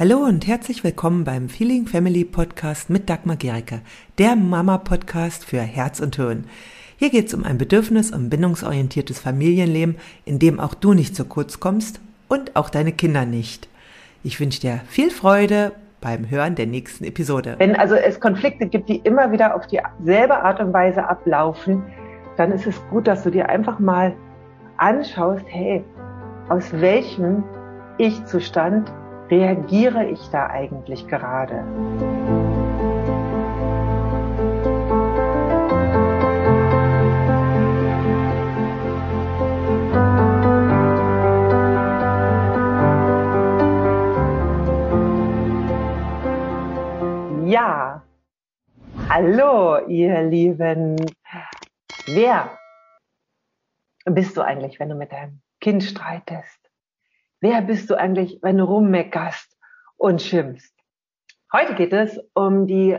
Hallo und herzlich willkommen beim Feeling Family Podcast mit Dagmar Gericke, der Mama-Podcast für Herz und Hirn. Hier geht es um ein bedürfnis- und bindungsorientiertes Familienleben, in dem auch du nicht zu kurz kommst und auch deine Kinder nicht. Ich wünsche dir viel Freude beim Hören der nächsten Episode. Wenn also es Konflikte gibt, die immer wieder auf dieselbe Art und Weise ablaufen, dann ist es gut, dass du dir einfach mal anschaust, hey, aus welchem Ich-Zustand reagiere ich da eigentlich gerade? Ja, hallo ihr Lieben. Wer bist du eigentlich, wenn du mit deinem Kind streitest? Wer bist du eigentlich, wenn du rummeckerst und schimpfst? Heute geht es um die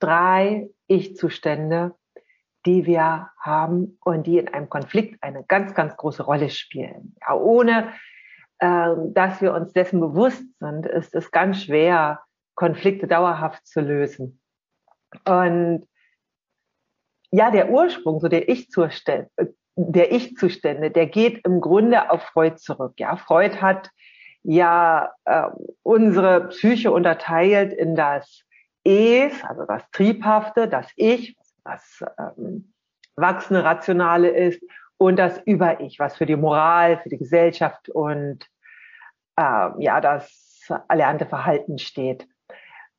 drei Ich-Zustände, die wir haben und die in einem Konflikt eine ganz, ganz große Rolle spielen. Ja, ohne äh, dass wir uns dessen bewusst sind, ist es ganz schwer, Konflikte dauerhaft zu lösen. Und ja, der Ursprung, so der Ich-Zustand, der Ich-Zustände, der geht im Grunde auf Freud zurück. Ja, Freud hat ja äh, unsere Psyche unterteilt in das Es, also das Triebhafte, das Ich, was ähm, wachsende Rationale ist, und das Über-Ich, was für die Moral, für die Gesellschaft und äh, ja das erlernte Verhalten steht.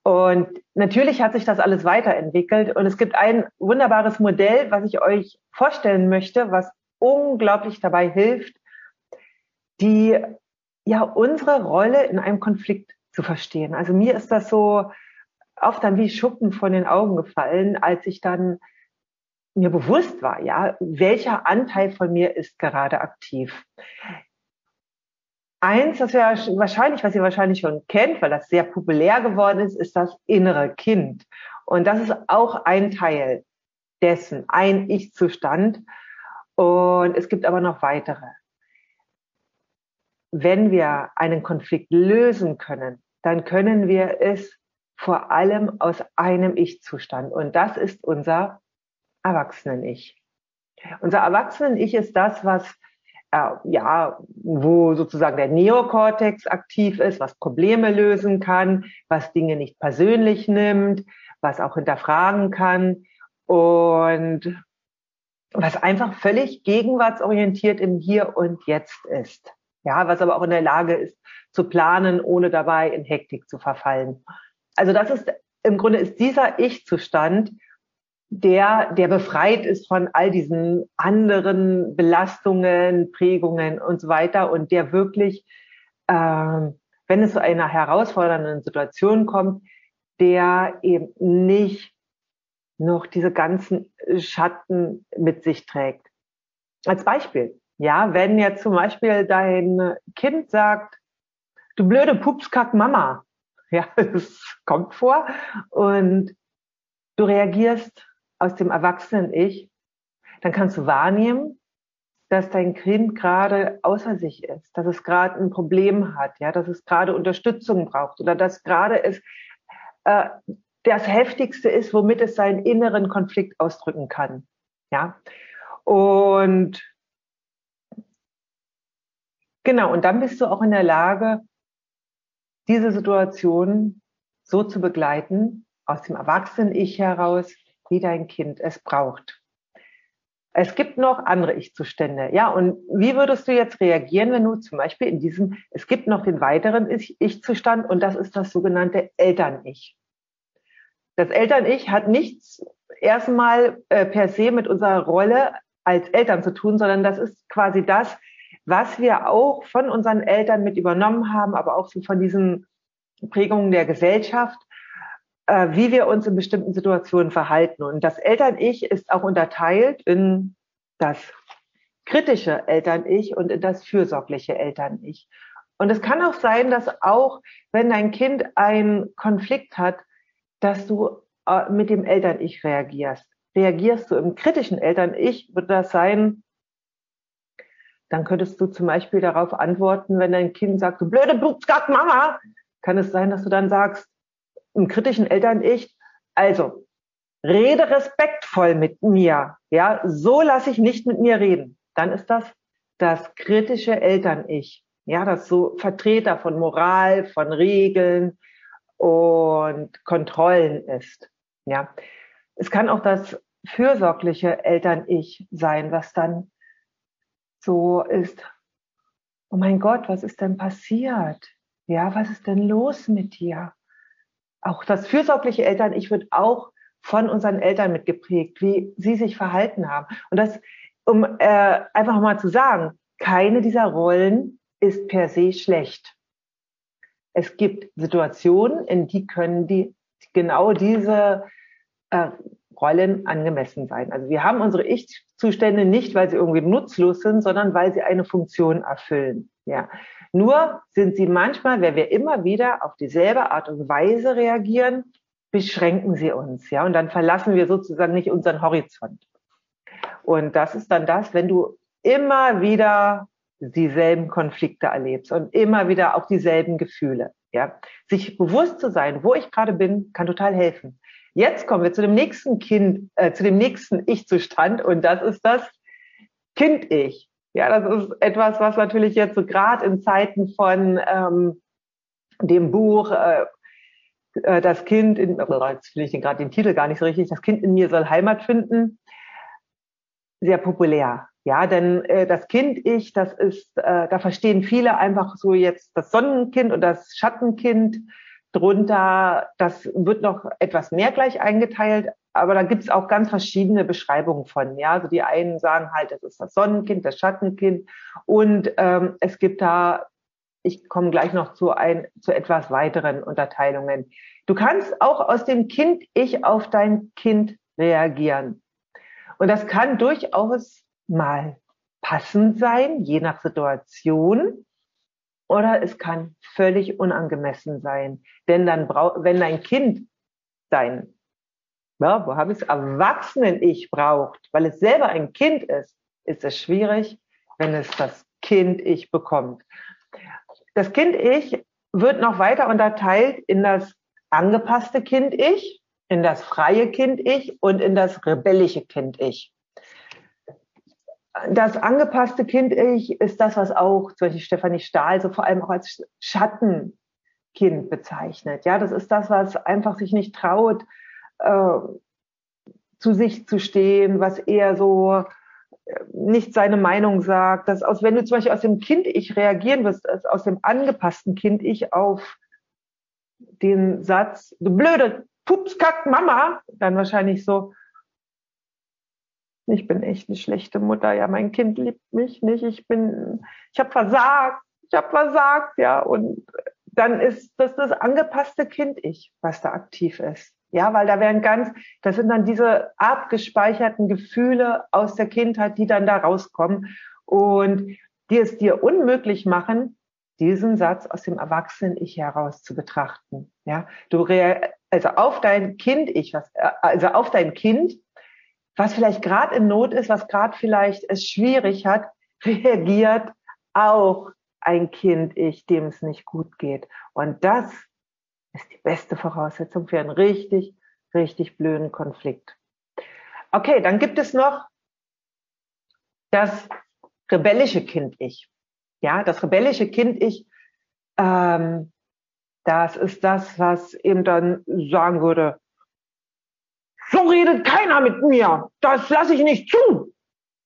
Und natürlich hat sich das alles weiterentwickelt und es gibt ein wunderbares Modell, was ich euch vorstellen möchte, was unglaublich dabei hilft, die ja unsere Rolle in einem Konflikt zu verstehen. Also mir ist das so oft dann wie Schuppen von den Augen gefallen, als ich dann mir bewusst war, ja, welcher Anteil von mir ist gerade aktiv. Eins, das wir wahrscheinlich, was ihr wahrscheinlich schon kennt, weil das sehr populär geworden ist, ist das innere Kind. Und das ist auch ein Teil dessen, ein Ich-Zustand. Und es gibt aber noch weitere. Wenn wir einen Konflikt lösen können, dann können wir es vor allem aus einem Ich-Zustand. Und das ist unser Erwachsenen-Ich. Unser Erwachsenen-Ich ist das, was äh, ja, wo sozusagen der Neokortex aktiv ist, was Probleme lösen kann, was Dinge nicht persönlich nimmt, was auch hinterfragen kann und was einfach völlig gegenwartsorientiert im Hier und Jetzt ist. Ja, was aber auch in der Lage ist, zu planen, ohne dabei in Hektik zu verfallen. Also das ist im Grunde ist dieser Ich-Zustand der, der befreit ist von all diesen anderen Belastungen, Prägungen und so weiter und der wirklich, äh, wenn es zu einer herausfordernden Situation kommt, der eben nicht noch diese ganzen Schatten mit sich trägt. Als Beispiel, ja, wenn jetzt zum Beispiel dein Kind sagt, du blöde Pupskack Mama, ja, das kommt vor und du reagierst aus dem Erwachsenen-Ich, dann kannst du wahrnehmen, dass dein Kind gerade außer sich ist, dass es gerade ein Problem hat, ja, dass es gerade Unterstützung braucht oder dass gerade es äh, das Heftigste ist, womit es seinen inneren Konflikt ausdrücken kann, ja. Und genau, und dann bist du auch in der Lage, diese Situation so zu begleiten, aus dem Erwachsenen-Ich heraus, wie dein Kind es braucht. Es gibt noch andere Ich-Zustände. Ja, und wie würdest du jetzt reagieren, wenn du zum Beispiel in diesem, es gibt noch den weiteren Ich-Zustand und das ist das sogenannte Eltern-Ich. Das Eltern-Ich hat nichts erstmal äh, per se mit unserer Rolle als Eltern zu tun, sondern das ist quasi das, was wir auch von unseren Eltern mit übernommen haben, aber auch so von diesen Prägungen der Gesellschaft äh, wie wir uns in bestimmten Situationen verhalten. Und das Eltern-Ich ist auch unterteilt in das kritische Eltern-Ich und in das fürsorgliche Eltern-Ich. Und es kann auch sein, dass auch, wenn dein Kind einen Konflikt hat, dass du äh, mit dem Eltern-Ich reagierst. Reagierst du im kritischen Eltern-Ich, wird das sein, dann könntest du zum Beispiel darauf antworten, wenn dein Kind sagt, du blöde Blutsgat Mama, kann es sein, dass du dann sagst, im kritischen Eltern-Ich, also, rede respektvoll mit mir. Ja, so lasse ich nicht mit mir reden. Dann ist das das kritische Eltern-Ich. Ja, das so Vertreter von Moral, von Regeln und Kontrollen ist. Ja, es kann auch das fürsorgliche Eltern-Ich sein, was dann so ist. Oh mein Gott, was ist denn passiert? Ja, was ist denn los mit dir? Auch das fürsorgliche Eltern-Ich wird auch von unseren Eltern mitgeprägt, wie sie sich verhalten haben. Und das, um äh, einfach mal zu sagen, keine dieser Rollen ist per se schlecht. Es gibt Situationen, in die können die genau diese äh, Rollen angemessen sein. Also wir haben unsere Ich-Zustände nicht, weil sie irgendwie nutzlos sind, sondern weil sie eine Funktion erfüllen. Ja. Nur sind sie manchmal, wenn wir immer wieder auf dieselbe Art und Weise reagieren, beschränken sie uns, ja, und dann verlassen wir sozusagen nicht unseren Horizont. Und das ist dann das, wenn du immer wieder dieselben Konflikte erlebst und immer wieder auch dieselben Gefühle, ja. Sich bewusst zu sein, wo ich gerade bin, kann total helfen. Jetzt kommen wir zu dem nächsten Kind, äh, zu dem nächsten Ich-Zustand und das ist das Kind-Ich. Ja, das ist etwas, was natürlich jetzt so gerade in Zeiten von ähm, dem Buch äh, äh, das Kind in, jetzt finde ich gerade den Titel gar nicht so richtig, das Kind in mir soll Heimat finden, sehr populär. Ja, denn äh, das Kind-Ich, das ist, äh, da verstehen viele einfach so jetzt das Sonnenkind und das Schattenkind drunter. Das wird noch etwas mehr gleich eingeteilt, aber da gibt es auch ganz verschiedene Beschreibungen von. Ja, also die einen sagen halt, das ist das Sonnenkind, das Schattenkind und ähm, es gibt da ich komme gleich noch zu, ein, zu etwas weiteren Unterteilungen. Du kannst auch aus dem Kind-Ich auf dein Kind reagieren. Und das kann durchaus mal passend sein, je nach Situation. Oder es kann völlig unangemessen sein. Denn dann braucht, wenn dein Kind dein, ja, wo habe ich es, Erwachsenen-Ich braucht, weil es selber ein Kind ist, ist es schwierig, wenn es das Kind-Ich bekommt das Kind-Ich wird noch weiter unterteilt in das angepasste Kind-Ich, in das freie Kind-Ich und in das rebellische Kind-Ich. Das angepasste Kind-Ich ist das, was auch zum Beispiel Stefanie Stahl so vor allem auch als Schattenkind bezeichnet. Ja, das ist das, was einfach sich nicht traut, äh, zu sich zu stehen, was eher so nicht seine Meinung sagt, dass aus, wenn du zum Beispiel aus dem Kind-Ich reagieren wirst, aus dem angepassten Kind-Ich auf den Satz, du blöde Pupskack Mama, dann wahrscheinlich so, ich bin echt eine schlechte Mutter, ja, mein Kind liebt mich nicht, ich bin, ich habe versagt, ich habe versagt, ja, und dann ist das das angepasste Kind-Ich, was da aktiv ist. Ja, weil da werden ganz, das sind dann diese abgespeicherten Gefühle aus der Kindheit, die dann da rauskommen. Und die es dir unmöglich machen, diesen Satz aus dem Erwachsenen-Ich heraus zu betrachten. Ja, du also auf dein Kind-Ich, was, also auf dein Kind, was vielleicht gerade in Not ist, was gerade vielleicht es schwierig hat, reagiert auch ein Kind-Ich, dem es nicht gut geht. Und das ist die beste Voraussetzung für einen richtig, richtig blöden Konflikt. Okay, dann gibt es noch das rebellische Kind-Ich. Ja, das rebellische Kind-Ich, ähm, das ist das, was eben dann sagen würde, so redet keiner mit mir, das lasse ich nicht zu.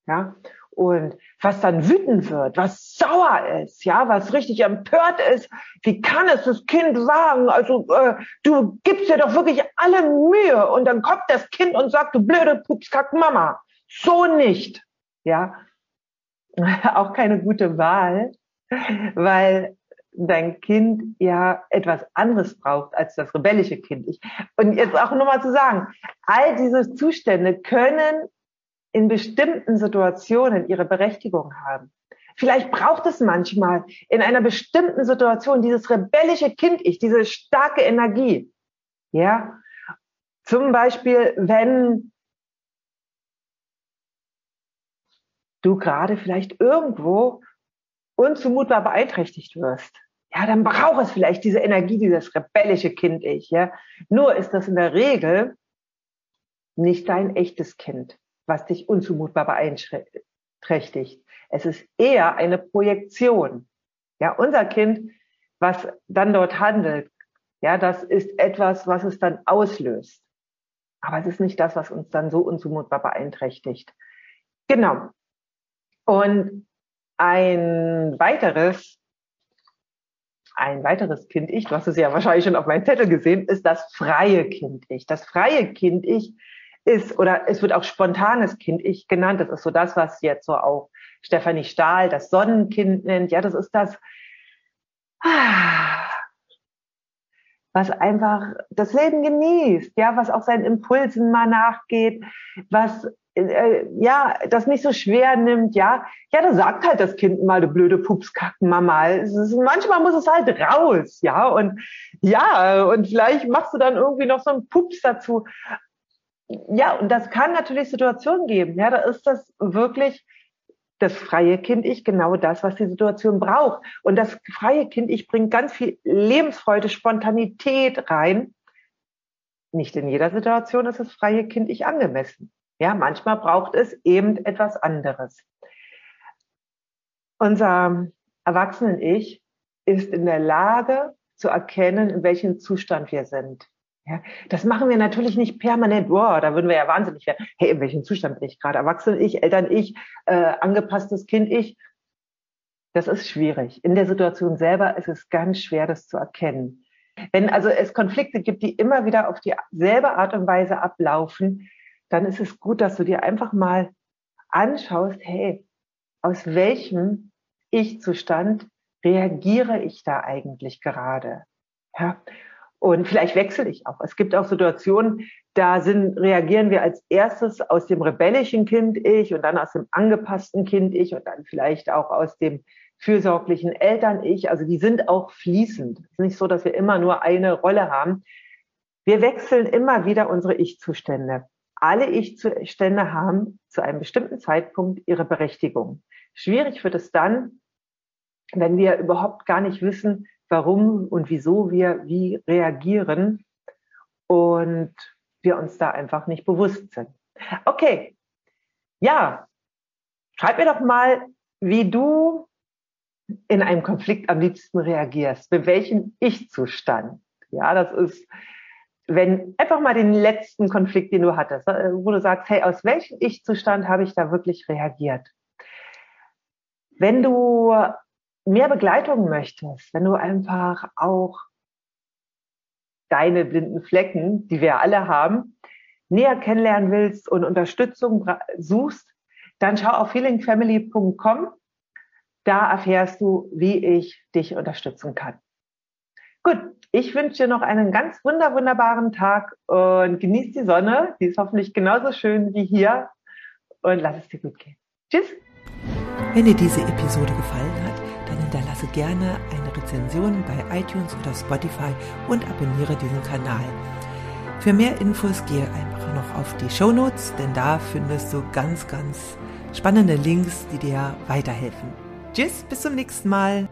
Ja, und was dann wütend wird, was sauer ist, ja, was richtig empört ist, wie kann es das Kind wagen? Also äh, du gibst dir doch wirklich alle Mühe und dann kommt das Kind und sagt, du blöde Pupskack Mama, so nicht, ja, auch keine gute Wahl, weil dein Kind ja etwas anderes braucht als das rebellische Kind. und jetzt auch nur mal zu sagen, all diese Zustände können in bestimmten Situationen ihre Berechtigung haben. Vielleicht braucht es manchmal in einer bestimmten Situation dieses rebellische Kind-Ich, diese starke Energie. Ja, zum Beispiel, wenn du gerade vielleicht irgendwo unzumutbar beeinträchtigt wirst. Ja, dann braucht es vielleicht diese Energie, dieses rebellische Kind-Ich. Ja? Nur ist das in der Regel nicht dein echtes Kind, was dich unzumutbar beeinträchtigt. Es ist eher eine Projektion. Ja, unser Kind, was dann dort handelt, ja, das ist etwas, was es dann auslöst. Aber es ist nicht das, was uns dann so unzumutbar beeinträchtigt. Genau. Und ein weiteres, ein weiteres Kind-Ich, du hast es ja wahrscheinlich schon auf meinem Zettel gesehen, ist das freie Kind-Ich. Das freie Kind-Ich ist, oder es wird auch spontanes Kind-Ich genannt. Das ist so das, was jetzt so auch Stefanie Stahl das Sonnenkind nennt. Ja, das ist das, was einfach das Leben genießt, ja, was auch seinen Impulsen mal nachgeht, was äh, ja, das nicht so schwer nimmt, ja, ja, da sagt halt das Kind mal, du blöde Pupskacken, Mama. Ist, manchmal muss es halt raus, ja, und ja, und vielleicht machst du dann irgendwie noch so einen Pups dazu. Ja, und das kann natürlich Situationen geben, ja, da ist das wirklich das freie Kind-Ich genau das, was die Situation braucht. Und das freie Kind-Ich bringt ganz viel Lebensfreude, Spontanität rein. Nicht in jeder Situation ist das freie Kind-Ich angemessen. Ja, manchmal braucht es eben etwas anderes. Unser Erwachsenen-Ich ist in der Lage zu erkennen, in welchem Zustand wir sind. Ja, das machen wir natürlich nicht permanent. Wow, da würden wir ja wahnsinnig werden. Hey, in welchem Zustand bin ich gerade? Erwachsene ich, Eltern ich, äh, angepasstes Kind ich. Das ist schwierig. In der Situation selber ist es ganz schwer, das zu erkennen. Wenn also es Konflikte gibt, die immer wieder auf dieselbe Art und Weise ablaufen, dann ist es gut, dass du dir einfach mal anschaust, hey, aus welchem Ich-Zustand reagiere ich da eigentlich gerade? Ja, und vielleicht wechsle ich auch. Es gibt auch Situationen, da sind, reagieren wir als erstes aus dem rebellischen Kind-Ich und dann aus dem angepassten Kind-Ich und dann vielleicht auch aus dem fürsorglichen Eltern-Ich. Also die sind auch fließend. Es ist nicht so, dass wir immer nur eine Rolle haben. Wir wechseln immer wieder unsere Ich-Zustände. Alle Ich-Zustände haben zu einem bestimmten Zeitpunkt ihre Berechtigung. Schwierig wird es dann, wenn wir überhaupt gar nicht wissen, warum und wieso wir wie reagieren und wir uns da einfach nicht bewusst sind. Okay, ja, schreib mir doch mal, wie du in einem Konflikt am liebsten reagierst, mit welchem Ich-Zustand. Ja, das ist, wenn einfach mal den letzten Konflikt, den du hattest, äh, wo du sagst, hey, aus welchem Ich-Zustand habe ich da wirklich reagiert? Wenn du mehr Begleitung möchtest, wenn du einfach auch deine blinden Flecken, die wir alle haben, näher kennenlernen willst und Unterstützung suchst, dann schau auf healingfamily.com. Da erfährst du, wie ich dich unterstützen kann. Gut, ich wünsche dir noch einen ganz wunder, wunderbaren Tag und genieß die Sonne. Die ist hoffentlich genauso schön wie hier und lass es dir gut gehen. Tschüss. Wenn dir diese Episode gefallen hat, dann hinterlasse gerne eine Rezension bei iTunes oder Spotify und abonniere diesen Kanal. Für mehr Infos gehe einfach noch auf die Show Notes, denn da findest du ganz, ganz spannende Links, die dir weiterhelfen. Tschüss, bis zum nächsten Mal.